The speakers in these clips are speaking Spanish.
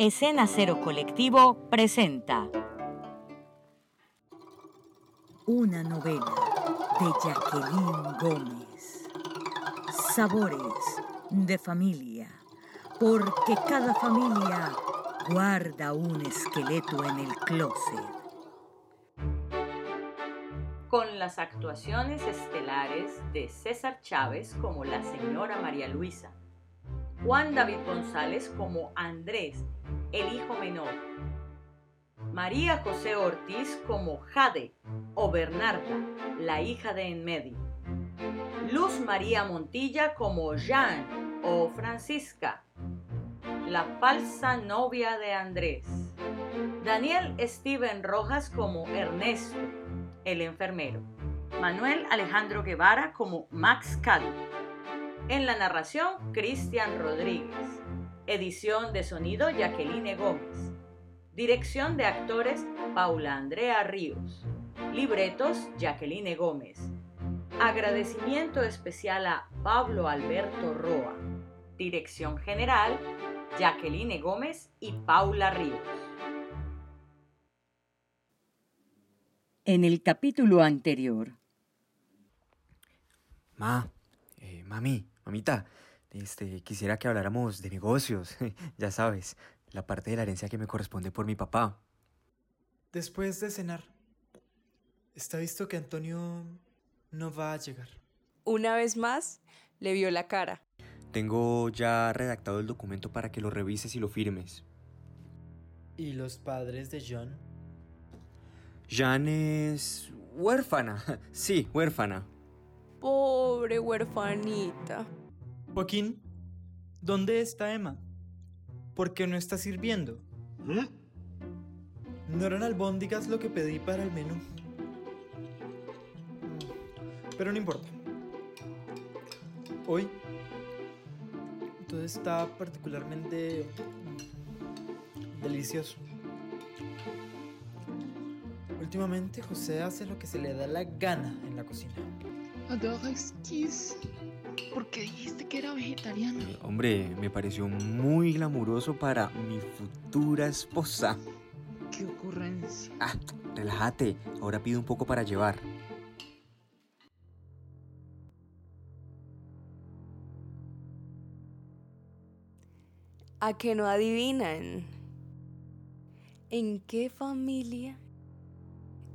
Escena Cero Colectivo presenta Una novela de Jacqueline Gómez. Sabores de familia, porque cada familia guarda un esqueleto en el closet. Con las actuaciones estelares de César Chávez como la señora María Luisa, Juan David González como Andrés, el hijo menor, María José Ortiz como Jade o Bernarda, la hija de en medio, Luz María Montilla como Jean o Francisca, la falsa novia de Andrés, Daniel Steven Rojas como Ernesto, el enfermero, Manuel Alejandro Guevara como Max Cali, en la narración, Cristian Rodríguez. Edición de sonido, Jacqueline Gómez. Dirección de actores, Paula Andrea Ríos. Libretos, Jacqueline Gómez. Agradecimiento especial a Pablo Alberto Roa. Dirección general, Jacqueline Gómez y Paula Ríos. En el capítulo anterior. Ma, eh, mami, Mamita, este, quisiera que habláramos de negocios, ya sabes, la parte de la herencia que me corresponde por mi papá. Después de cenar, está visto que Antonio no va a llegar. Una vez más, le vio la cara. Tengo ya redactado el documento para que lo revises y lo firmes. ¿Y los padres de John? Jan es huérfana, sí, huérfana. Pobre huerfanita. Joaquín, ¿dónde está Emma? ¿Por qué no está sirviendo? No eran albóndigas lo que pedí para el menú. Pero no importa. Hoy todo está particularmente delicioso. Últimamente José hace lo que se le da la gana en la cocina. Adore exquise. ¿Por qué dijiste que era vegetariano? Eh, hombre, me pareció muy glamuroso para mi futura esposa. Qué ocurrencia. Ah, relájate. Ahora pido un poco para llevar. ¿A que no adivinan? ¿En qué familia?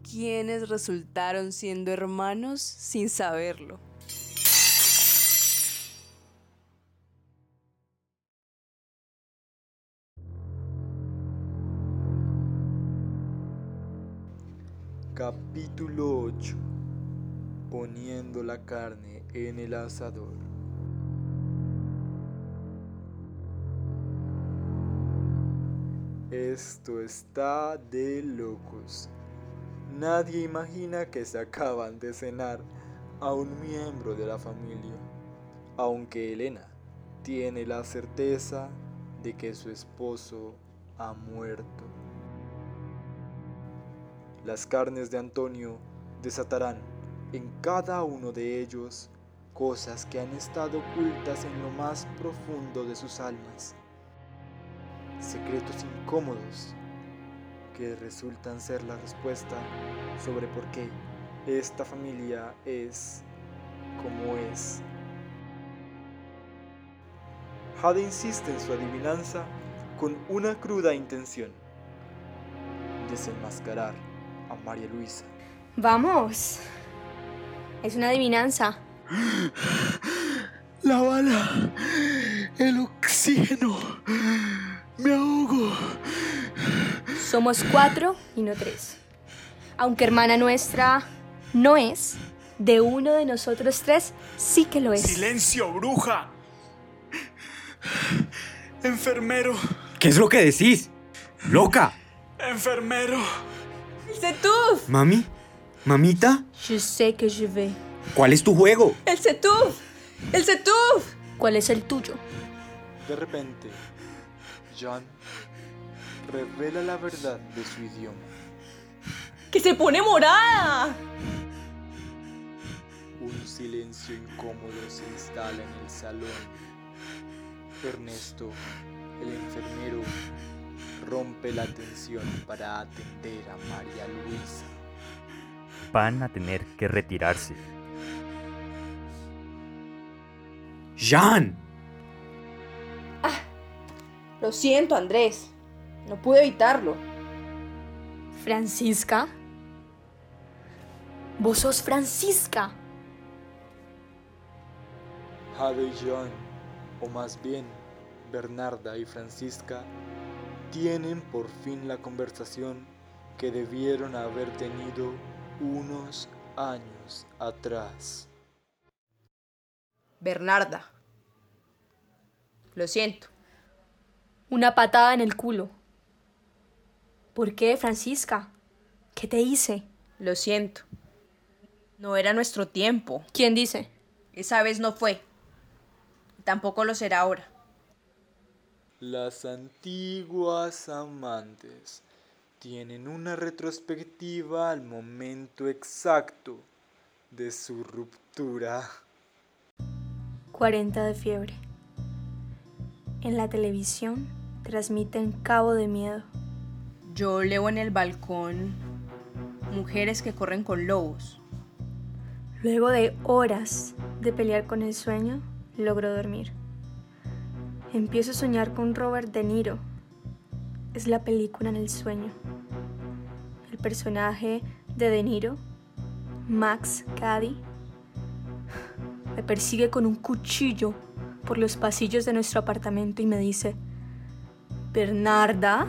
¿Quiénes resultaron siendo hermanos sin saberlo? Capítulo 8 Poniendo la carne en el asador. Esto está de locos. Nadie imagina que se acaban de cenar a un miembro de la familia, aunque Elena tiene la certeza de que su esposo ha muerto. Las carnes de Antonio desatarán en cada uno de ellos cosas que han estado ocultas en lo más profundo de sus almas, secretos incómodos que resultan ser la respuesta sobre por qué esta familia es como es. Jade insiste en su adivinanza con una cruda intención, desenmascarar a María Luisa. Vamos. Es una adivinanza. La bala, el oxígeno, me ahogo. Somos cuatro y no tres. Aunque hermana nuestra no es, de uno de nosotros tres sí que lo es. ¡Silencio, bruja! Enfermero. ¿Qué es lo que decís? ¡Loca! Enfermero. ¡El Setuf! ¿Mami? ¿Mamita? Je sais que je vais. ¿Cuál es tu juego? ¡El Setuf! ¡El Setuf! ¿Cuál es el tuyo? De repente, John revela la verdad de su idioma. ¡Que se pone morada! Un silencio incómodo se instala en el salón. Ernesto, el enfermero, rompe la tensión para atender a María Luisa. Van a tener que retirarse. ¡Jean! Lo siento, Andrés. No pude evitarlo. Francisca. Vos sos Francisca. Jade y Jean, o más bien Bernarda y Francisca, tienen por fin la conversación que debieron haber tenido unos años atrás. Bernarda. Lo siento. Una patada en el culo. ¿Por qué, Francisca? ¿Qué te hice? Lo siento. No era nuestro tiempo. ¿Quién dice? Esa vez no fue. Tampoco lo será ahora. Las antiguas amantes tienen una retrospectiva al momento exacto de su ruptura. 40 de fiebre. En la televisión transmiten Cabo de Miedo. Yo leo en el balcón mujeres que corren con lobos. Luego de horas de pelear con el sueño, logro dormir. Empiezo a soñar con Robert De Niro. Es la película en el sueño. El personaje de De Niro, Max Caddy, me persigue con un cuchillo por los pasillos de nuestro apartamento y me dice, Bernarda,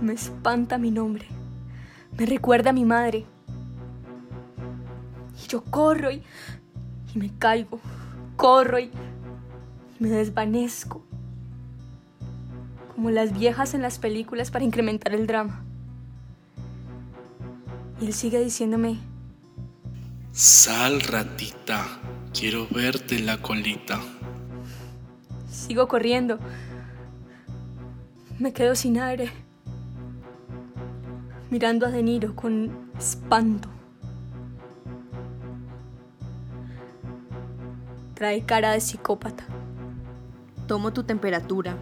me espanta mi nombre, me recuerda a mi madre. Y yo corro y, y me caigo, corro y, y me desvanezco, como las viejas en las películas para incrementar el drama. Y él sigue diciéndome, Sal, ratita. Quiero verte en la colita. Sigo corriendo. Me quedo sin aire. Mirando a De Niro con espanto. Trae cara de psicópata. Tomo tu temperatura.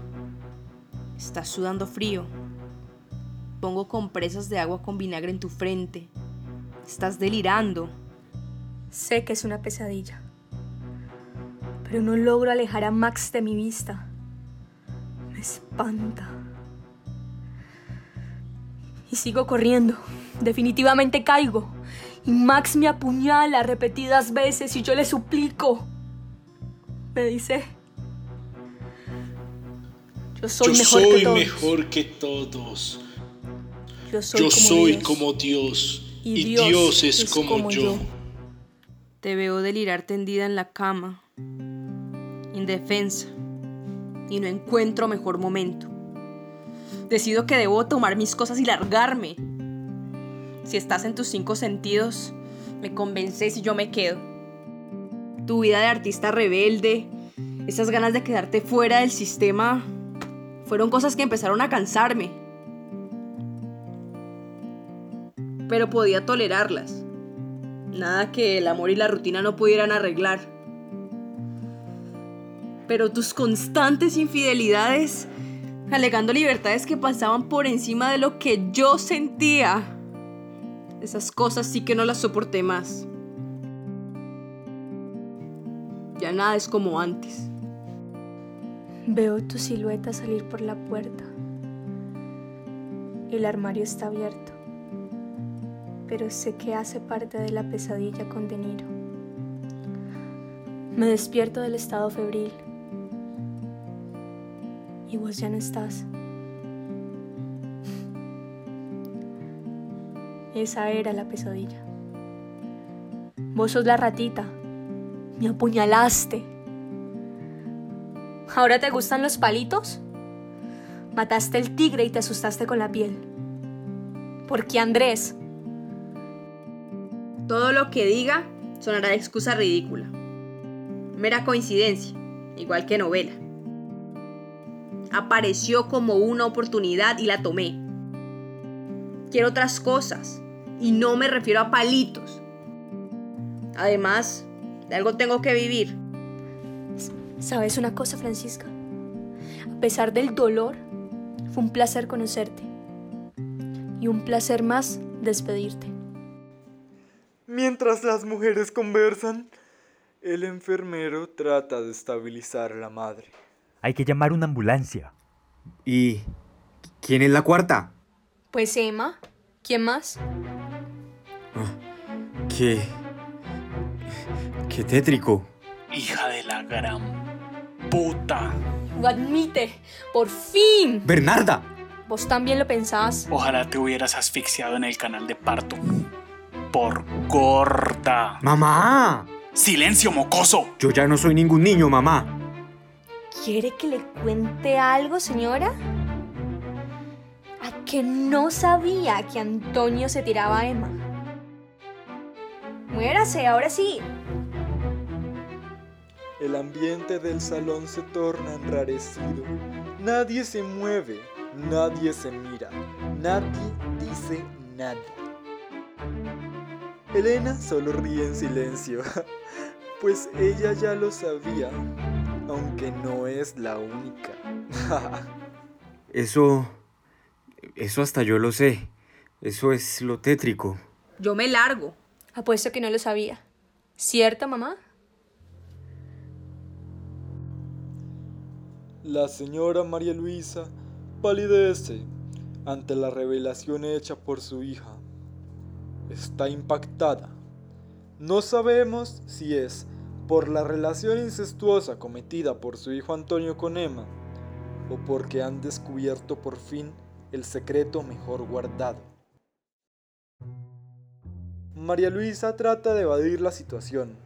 Estás sudando frío. Pongo compresas de agua con vinagre en tu frente. Estás delirando. Sé que es una pesadilla. Pero no logro alejar a Max de mi vista. Me espanta. Y sigo corriendo. Definitivamente caigo. Y Max me apuñala repetidas veces y yo le suplico. Me dice, yo soy Yo mejor soy que todos. mejor que todos. Yo soy, Yo como, soy Dios. como Dios. Y Y, Dios Dios, es, es como, como yo. yo. Te veo delirar tendida en la cama, indefensa, y no encuentro mejor momento. Decido que debo tomar mis cosas y largarme. Si estás en tus cinco sentidos, me convences y yo me quedo. Tu vida de artista rebelde, esas ganas de quedarte fuera del sistema, fueron cosas que empezaron a cansarme. Pero podía tolerarlas. Nada que el amor y la rutina no pudieran arreglar. Pero tus constantes infidelidades, alegando libertades que pasaban por encima de lo que yo sentía, esas cosas sí que no las soporté más. Ya nada es como antes. Veo tu silueta salir por la puerta. El armario está abierto, pero sé que hace parte de la pesadilla con De Niro. Me despierto del estado febril y vos ya no estás. Esa era la pesadilla. Vos sos la ratita. Me apuñalaste. ¿Ahora te gustan los palitos? Mataste el tigre y te asustaste con la piel. ¿Por qué Andrés? Todo lo que diga sonará de excusa ridícula. Mera coincidencia, igual que novela. Apareció como una oportunidad y la tomé. Quiero otras cosas y no me refiero a palitos. Además, de algo tengo que vivir. ¿Sabes una cosa, Francisca? A pesar del dolor, fue un placer conocerte. Y un placer más despedirte. Mientras las mujeres conversan, el enfermero trata de estabilizar a la madre. Hay que llamar una ambulancia. ¿Y quién es la cuarta? Pues Emma. ¿Quién más? Qué... Qué tétrico. Hija de la gran puta. Lo admite. Por fin. Bernarda. Vos también lo pensabas. Ojalá te hubieras asfixiado en el canal de parto. Por gorda. Mamá. Silencio, mocoso. Yo ya no soy ningún niño, mamá. ¿Quiere que le cuente algo, señora? ¿A que no sabía que Antonio se tiraba a Emma? Muérase, ahora sí. El ambiente del salón se torna enrarecido. Nadie se mueve, nadie se mira, nadie dice nada. Elena solo ríe en silencio, pues ella ya lo sabía, aunque no es la única. Eso... Eso hasta yo lo sé. Eso es lo tétrico. Yo me largo. Apuesto que no lo sabía. ¿Cierto, mamá? La señora María Luisa palidece ante la revelación hecha por su hija. Está impactada. No sabemos si es por la relación incestuosa cometida por su hijo Antonio con Emma o porque han descubierto por fin el secreto mejor guardado. María Luisa trata de evadir la situación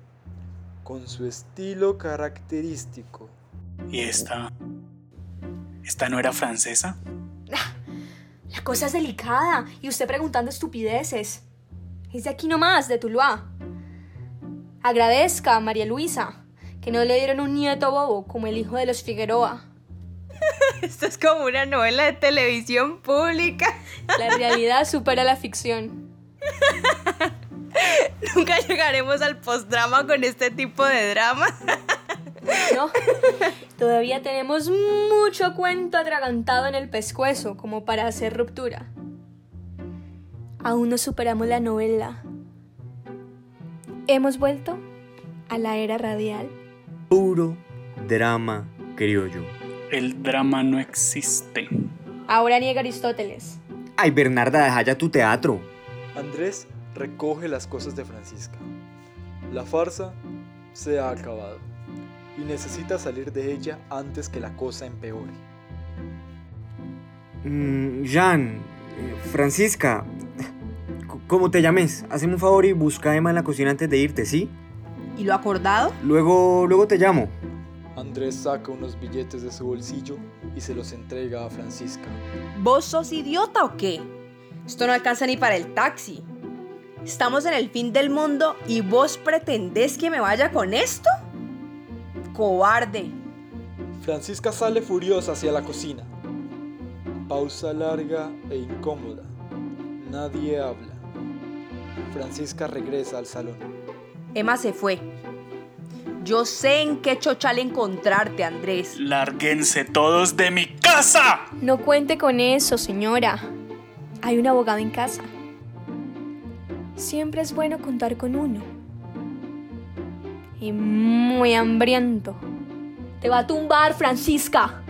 con su estilo característico. ¿Y esta? ¿Esta no era francesa? La cosa es delicada y usted preguntando estupideces. Es de aquí nomás, de Tuluá. Agradezca a María Luisa que no le dieron un nieto bobo como el hijo de los Figueroa. Esto es como una novela de televisión pública. La realidad supera la ficción. Nunca llegaremos al postdrama con este tipo de drama. No, todavía tenemos mucho cuento atragantado en el pescuezo como para hacer ruptura. Aún no superamos la novela. Hemos vuelto a la era radial. Puro drama criollo. El drama no existe. Ahora niega Aristóteles. Ay, Bernarda, deja ya tu teatro. Andrés recoge las cosas de Francisca. La farsa se ha acabado y necesita salir de ella antes que la cosa empeore. Mm, Jean, eh, Francisca, como te llames, hazme un favor y busca a Emma en la cocina antes de irte, ¿sí? ¿Y lo acordado? Luego, luego te llamo. Andrés saca unos billetes de su bolsillo y se los entrega a Francisca. ¿Vos sos idiota o qué? Esto no alcanza ni para el taxi. Estamos en el fin del mundo y vos pretendés que me vaya con esto? Cobarde. Francisca sale furiosa hacia la cocina. Pausa larga e incómoda. Nadie habla. Francisca regresa al salón. Emma se fue. Yo sé en qué chochal encontrarte, Andrés. Lárguense todos de mi casa. No cuente con eso, señora. Hay un abogado en casa. Siempre es bueno contar con uno. Y muy hambriento. Te va a tumbar, Francisca.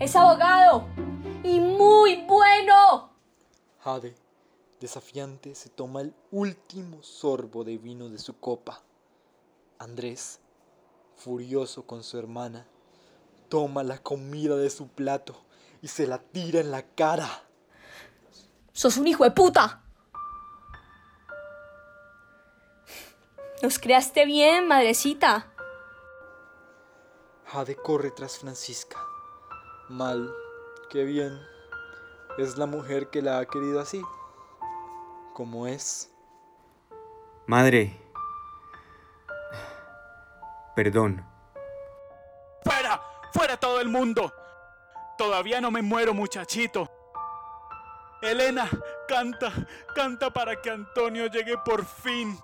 Es abogado. Y muy bueno. Jade, desafiante, se toma el último sorbo de vino de su copa. Andrés, furioso con su hermana, toma la comida de su plato y se la tira en la cara. Sos un hijo de puta. Nos creaste bien, madrecita. Jade corre tras Francisca. Mal, qué bien. Es la mujer que la ha querido así, como es. Madre. Perdón. ¡Fuera! ¡Fuera todo el mundo! Todavía no me muero, muchachito. Elena, canta, canta para que Antonio llegue por fin.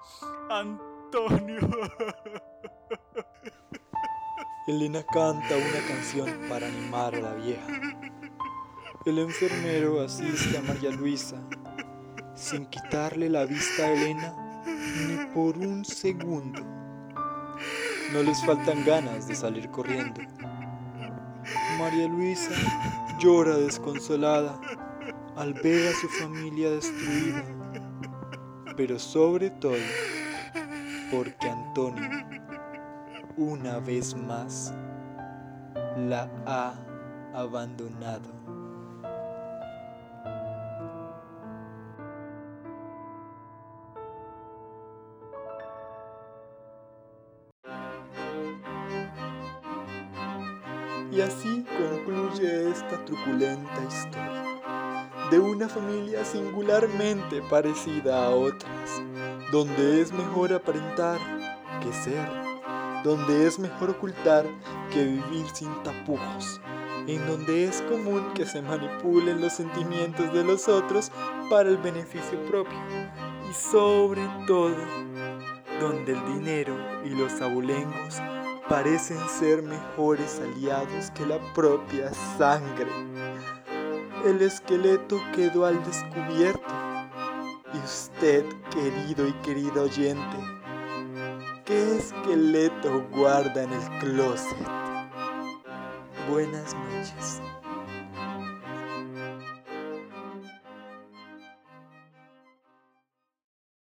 Antonio. Elena canta una canción para animar a la vieja. El enfermero asiste a María Luisa sin quitarle la vista a Elena ni por un segundo. No les faltan ganas de salir corriendo. María Luisa llora desconsolada al ver a su familia destruida, pero sobre todo porque Antonio, una vez más, la ha abandonado. Y así concluye esta truculenta historia de una familia singularmente parecida a otras, donde es mejor aparentar que ser, donde es mejor ocultar que vivir sin tapujos, en donde es común que se manipulen los sentimientos de los otros para el beneficio propio y sobre todo donde el dinero y los abulengos parecen ser mejores aliados que la propia sangre. El esqueleto quedó al descubierto. Y usted, querido y querida oyente, ¿qué esqueleto guarda en el closet? Buenas noches.